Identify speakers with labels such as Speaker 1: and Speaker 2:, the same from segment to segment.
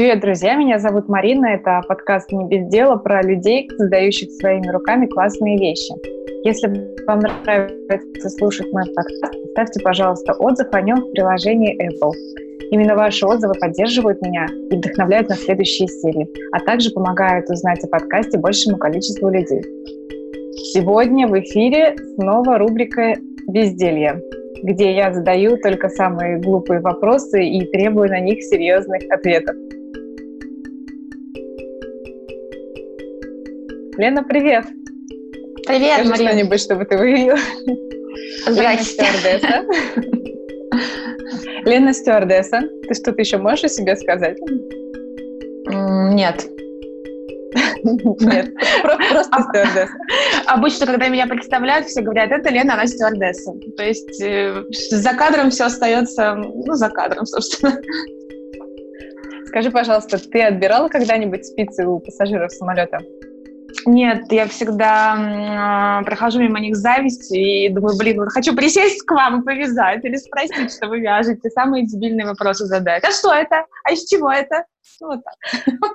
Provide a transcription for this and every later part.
Speaker 1: Привет, друзья! Меня зовут Марина. Это подкаст «Не без дела» про людей, создающих своими руками классные вещи. Если вам нравится слушать мой подкаст, ставьте, пожалуйста, отзыв о нем в приложении Apple. Именно ваши отзывы поддерживают меня и вдохновляют на следующие серии, а также помогают узнать о подкасте большему количеству людей. Сегодня в эфире снова рубрика «Безделье», где я задаю только самые глупые вопросы и требую на них серьезных ответов. Лена, привет!
Speaker 2: Привет,
Speaker 1: Скажи
Speaker 2: Марина.
Speaker 1: что-нибудь, чтобы ты выявила. Лена стюардесса. Лена стюардесса. Ты что-то еще можешь о себе сказать?
Speaker 2: Нет.
Speaker 1: Нет, просто стюардесса.
Speaker 2: Обычно, когда меня представляют, все говорят, это Лена, она стюардесса. То есть э, за кадром все остается, ну, за кадром, собственно.
Speaker 1: Скажи, пожалуйста, ты отбирала когда-нибудь спицы у пассажиров самолета?
Speaker 2: Нет, я всегда э, прохожу мимо них с завистью и думаю, блин, вот хочу присесть к вам и повязать или спросить, что вы вяжете. Самые дебильные вопросы задать. А что это? А из чего это? Ну, вот так.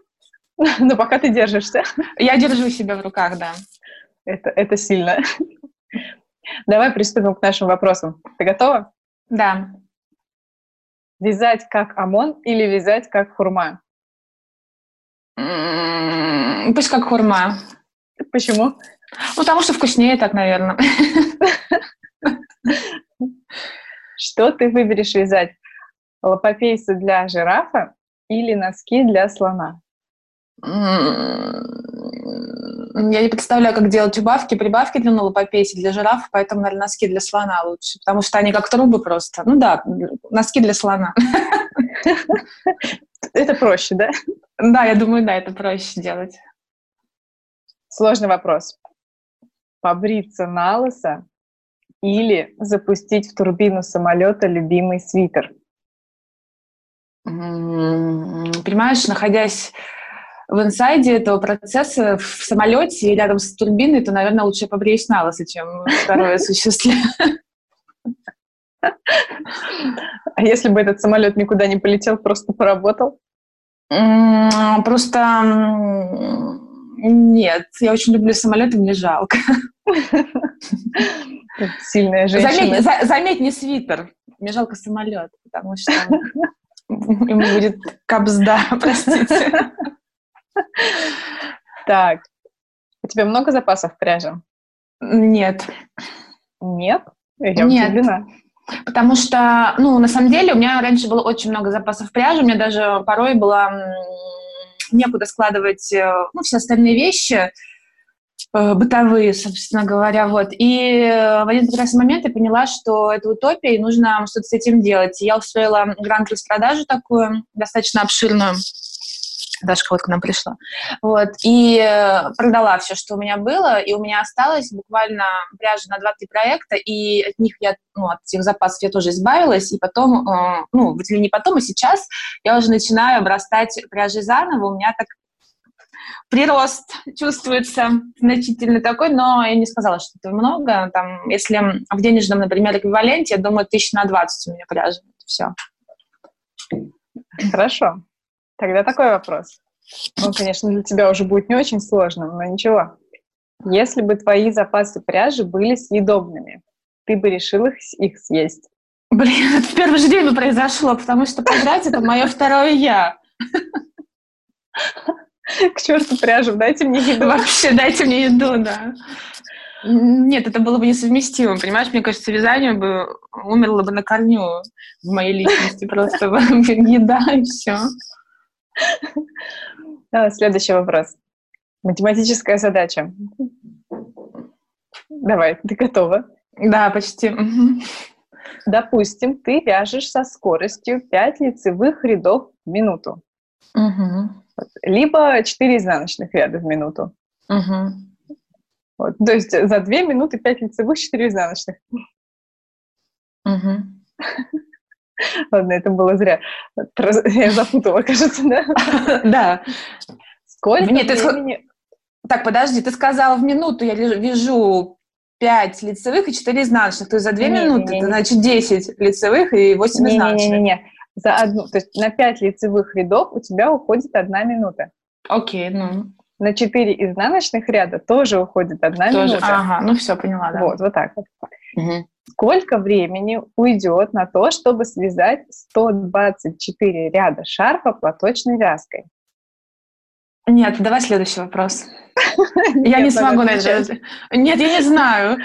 Speaker 1: Но пока ты держишься.
Speaker 2: Я держу себя в руках, да.
Speaker 1: Это, это сильно. Давай приступим к нашим вопросам. Ты готова?
Speaker 2: Да.
Speaker 1: Вязать как ОМОН или вязать как хурма?
Speaker 2: Пусть как хурма.
Speaker 1: Почему?
Speaker 2: Ну, потому что вкуснее так, наверное.
Speaker 1: Что ты выберешь вязать? Лопопейсы для жирафа или носки для слона?
Speaker 2: Я не представляю, как делать убавки, прибавки для лопопейси, для жирафа, поэтому, наверное, носки для слона лучше, потому что они как трубы просто. Ну да, носки для слона.
Speaker 1: Это проще, да?
Speaker 2: Да, я думаю, да, это проще делать.
Speaker 1: Сложный вопрос. Побриться на лысо или запустить в турбину самолета любимый свитер?
Speaker 2: Понимаешь, находясь в инсайде этого процесса в самолете и рядом с турбиной, то, наверное, лучше побреюсь на лысо, чем второе осуществлять.
Speaker 1: А если бы этот самолет никуда не полетел, просто поработал?
Speaker 2: Просто нет, я очень люблю самолеты, мне жалко.
Speaker 1: Сильная женщина.
Speaker 2: Заметь, за- заметь, не свитер, мне жалко самолет, потому что ему будет капсда, простите.
Speaker 1: Так. У тебя много запасов пряжи?
Speaker 2: Нет,
Speaker 1: Нет? Я
Speaker 2: Нет.
Speaker 1: удивлена.
Speaker 2: потому что, ну, на самом деле, у меня раньше было очень много запасов пряжи, у меня даже порой было м, некуда складывать, э, ну, все остальные вещи, э, бытовые, собственно говоря, вот. И э, в один прекрасный момент я поняла, что это утопия, и нужно что-то с этим делать. И я устроила грант-распродажу такую, достаточно обширную, Дашка вот к нам пришла. Вот. И э, продала все, что у меня было, и у меня осталось буквально пряжа на 2-3 проекта, и от них я, ну, от этих запасов я тоже избавилась, и потом, э, ну, не потом, а сейчас я уже начинаю обрастать пряжей заново, у меня так прирост чувствуется значительно такой, но я не сказала, что это много. Там, если в денежном, например, эквиваленте, я думаю, тысяч на 20 у меня пряжи. Все.
Speaker 1: Хорошо. Тогда такой вопрос. Он, конечно, для тебя уже будет не очень сложным, но ничего. Если бы твои запасы пряжи были съедобными, ты бы решил их, их съесть?
Speaker 2: Блин, это в первый же день произошло, потому что пожрать это мое второе я.
Speaker 1: К черту пряжу, дайте мне еду.
Speaker 2: Вообще, дайте мне еду, да. Нет, это было бы несовместимо, понимаешь? Мне кажется, вязание бы умерло бы на корню в моей личности. Просто еда и все.
Speaker 1: А, Следующий вопрос. Математическая задача. Давай, ты готова?
Speaker 2: Да, почти.
Speaker 1: Допустим, ты вяжешь со скоростью 5 лицевых рядов в минуту,
Speaker 2: Мгм.
Speaker 1: либо 4 изнаночных ряда в минуту.
Speaker 2: Мгм.
Speaker 1: Вот. То есть за 2 минуты 5 лицевых, 4 изнаночных.
Speaker 2: Мгм.
Speaker 1: Ладно, это было зря. Я запутала, кажется, да?
Speaker 2: Да.
Speaker 1: Сколько
Speaker 2: Нет, ты
Speaker 1: времени...
Speaker 2: Так, подожди, ты сказала в минуту я вяжу 5 лицевых и 4 изнаночных. То есть за 2
Speaker 1: Не,
Speaker 2: минуты
Speaker 1: не,
Speaker 2: это
Speaker 1: не.
Speaker 2: значит 10 лицевых и 8 изнаночных.
Speaker 1: Не-не-не-не. за одну, то есть на 5 лицевых рядов у тебя уходит одна минута.
Speaker 2: Окей, ну.
Speaker 1: На 4 изнаночных ряда тоже уходит одна тоже, минута.
Speaker 2: Ага, ну все, поняла, да.
Speaker 1: Вот, вот так вот.
Speaker 2: Угу.
Speaker 1: Сколько времени уйдет на то, чтобы связать 124 ряда шарфа платочной вязкой?
Speaker 2: Нет, давай следующий вопрос. Я не смогу на это. Нет, я не знаю.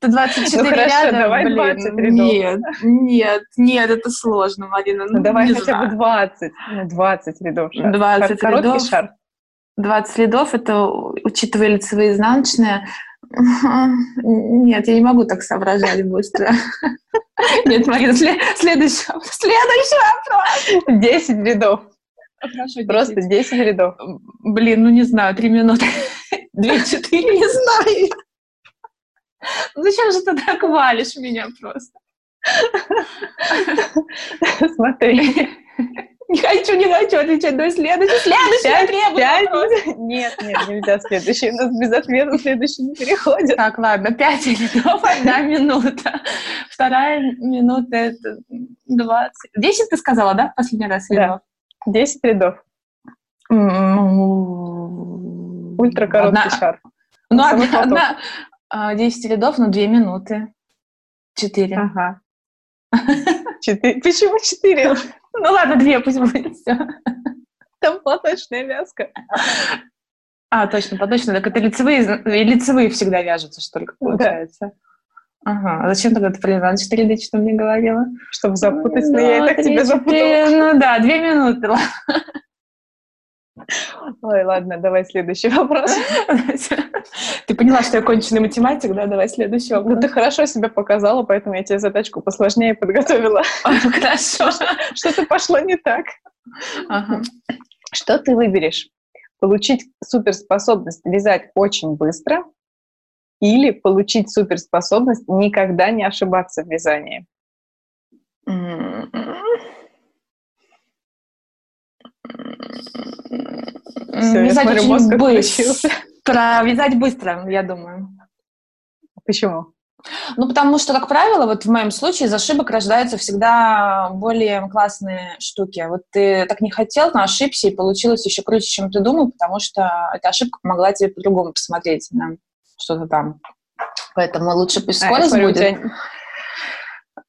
Speaker 2: 124
Speaker 1: ну,
Speaker 2: ряда,
Speaker 1: давай
Speaker 2: блин.
Speaker 1: 20 рядов.
Speaker 2: Нет, нет, нет, это сложно, Марина.
Speaker 1: Ну, давай хотя бы
Speaker 2: знаю.
Speaker 1: 20. Ну, 20 рядов шарфа.
Speaker 2: 20
Speaker 1: Короткий
Speaker 2: рядов.
Speaker 1: шарф.
Speaker 2: 20 рядов, это учитывая лицевые и изнаночные. Нет, я не могу так соображать быстро. Нет, Марина, сле- следующий вопрос. Следующий вопрос.
Speaker 1: 10 рядов.
Speaker 2: Хорошо,
Speaker 1: Просто 10 рядов.
Speaker 2: Блин, ну не знаю, три минуты. Две-четыре, не знаю. Ну Зачем же ты так валишь меня просто?
Speaker 1: Смотри.
Speaker 2: Не хочу, не хочу отвечать. Давай следующий. Следующий я
Speaker 1: Пять,
Speaker 2: требую
Speaker 1: пять.
Speaker 2: вопрос.
Speaker 1: Нет, нет, нельзя следующий. У нас без ответа следующий не переходит.
Speaker 2: Так, ладно, пять рядов, одна минута. Вторая минута это 20. Десять ты сказала, да, в последний раз
Speaker 1: Да.
Speaker 2: рядов?
Speaker 1: 10 рядов.
Speaker 2: М,
Speaker 1: Ультракороткий шарф.
Speaker 2: Ну, одна, одна, а, 10 рядов, ну, две минуты. Четыре.
Speaker 1: Ага. Четыре. Почему четыре?
Speaker 2: Ну, ладно, две пусть будет все.
Speaker 1: Там платочная вязка.
Speaker 2: А, точно, точно. Так это лицевые, лицевые всегда вяжутся, что ли, получается. Ага, а зачем тогда ты про изнаночные ряды что мне говорила?
Speaker 1: Чтобы запутать, но
Speaker 2: Ну,
Speaker 1: я и так
Speaker 2: три,
Speaker 1: тебя запутала.
Speaker 2: Ну да, две минуты.
Speaker 1: Ой, ладно, давай следующий вопрос.
Speaker 2: Ты поняла, что я конченый математик, да? Давай следующий
Speaker 1: Ну,
Speaker 2: вопрос.
Speaker 1: ты хорошо себя показала, поэтому я тебе задачку посложнее подготовила.
Speaker 2: Хорошо.
Speaker 1: Что-то пошло не так. Что ты выберешь? Получить суперспособность вязать очень быстро или получить суперспособность никогда не ошибаться в вязании?
Speaker 2: М,
Speaker 1: Всё, я
Speaker 2: Вязать
Speaker 1: смотрю,
Speaker 2: очень
Speaker 1: мозг
Speaker 2: быстро. Вязать быстро, я думаю.
Speaker 1: Почему?
Speaker 2: Ну, потому что, как правило, вот в моем случае из ошибок рождаются всегда более классные штуки. Вот ты так не хотел, но ошибся, и получилось еще круче, чем ты думал, потому что эта ошибка помогла тебе по-другому посмотреть на что-то там. Поэтому лучше пусть
Speaker 1: А,
Speaker 2: скорость
Speaker 1: смотрю, у
Speaker 2: будет.
Speaker 1: у тебя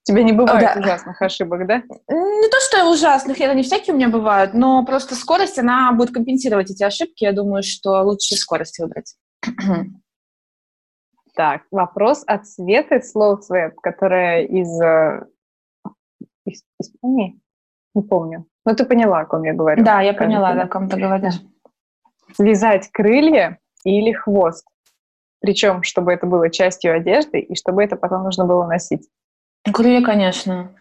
Speaker 1: не бывает
Speaker 2: Да.
Speaker 1: ужасных ошибок, да?
Speaker 2: Не то, что ужасных, это не всякие у меня бывают, но просто скорость, она будет компенсировать эти ошибки. Я думаю, что лучше скорость выбрать.
Speaker 1: Так, вопрос от Светы, слов Свет, которая из, э, из Испании? Не помню. Но ты поняла, о ком я говорю.
Speaker 2: Да, я поняла,
Speaker 1: да,
Speaker 2: о ком ты говоришь.
Speaker 1: Связать крылья или хвост. Причем, чтобы это было частью одежды, и чтобы это потом нужно было носить.
Speaker 2: Крылья, конечно.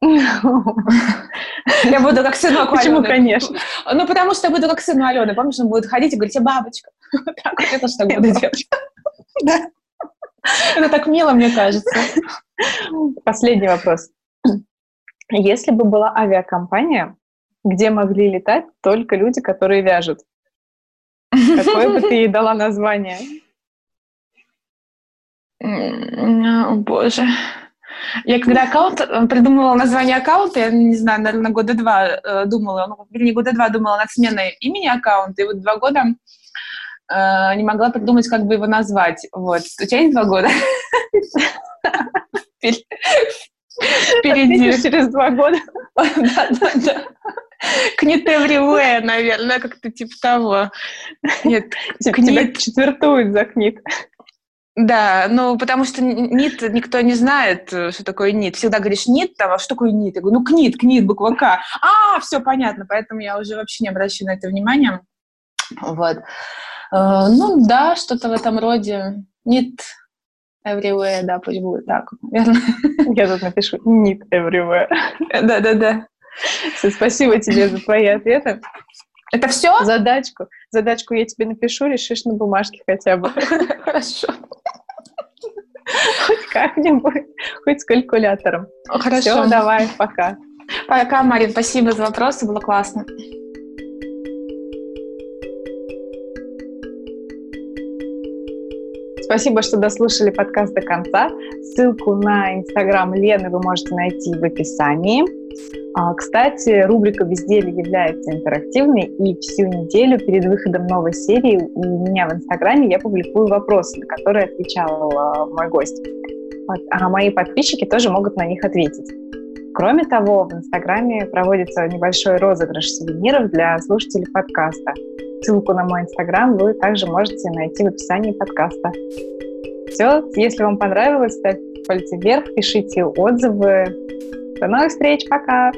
Speaker 2: Я буду как сынок
Speaker 1: Почему,
Speaker 2: Алены.
Speaker 1: конечно?
Speaker 2: Ну, потому что я буду как сын у Алены. Помнишь, он будет ходить и говорить, я бабочка. Так вот, тоже так буду делать. Да. Это так мило, мне кажется.
Speaker 1: Последний вопрос. Если бы была авиакомпания, где могли летать только люди, которые вяжут, какое бы ты ей дала название?
Speaker 2: О, боже. Я когда аккаунт, э, придумывала название аккаунта, я не знаю, наверное, года два э, думала, ну, вернее, года два думала над сменой имени аккаунта, и вот два года э, не могла придумать, как бы его назвать. Вот. У тебя есть два года? Впер- Впереди.
Speaker 1: Через два года.
Speaker 2: Да, да, да. Книт everywhere, наверное, как-то типа того. Нет,
Speaker 1: Тебя
Speaker 2: Книг.
Speaker 1: четвертуют за книг.
Speaker 2: Да, ну, потому что нит никто не знает, э, что такое нит. Всегда говоришь нит, там, а что такое нит? Я говорю, ну, книт, книт, буква К. А, все понятно, поэтому я уже вообще не обращаю на это внимания. Вот. Э, ну, да, что-то в этом роде. Нит everywhere, да, пусть будет так, верно?
Speaker 1: Я тут напишу «need everywhere».
Speaker 2: Да-да-да.
Speaker 1: Всё, Спасибо тебе за твои ответы.
Speaker 2: Это все?
Speaker 1: Задачку. Задачку я тебе напишу, решишь на бумажке хотя бы.
Speaker 2: Хорошо.
Speaker 1: Хоть как-нибудь. Хоть с калькулятором.
Speaker 2: Хорошо.
Speaker 1: Все, давай, пока.
Speaker 2: Пока, Марин, спасибо за вопросы, было классно.
Speaker 1: Спасибо, что дослушали подкаст до конца. Ссылку на инстаграм Лены вы можете найти в описании. А, кстати, рубрика «Безделье» является интерактивной, и всю неделю перед выходом новой серии у меня в Инстаграме я публикую вопросы, на которые отвечал а, мой гость. А мои подписчики тоже могут на них ответить. Кроме того, в Инстаграме проводится небольшой розыгрыш сувениров для слушателей подкаста. Ссылку на мой Инстаграм вы также можете найти в описании подкаста. Все, если вам понравилось, ставьте пальцы вверх, пишите отзывы. До новых встреч, пока!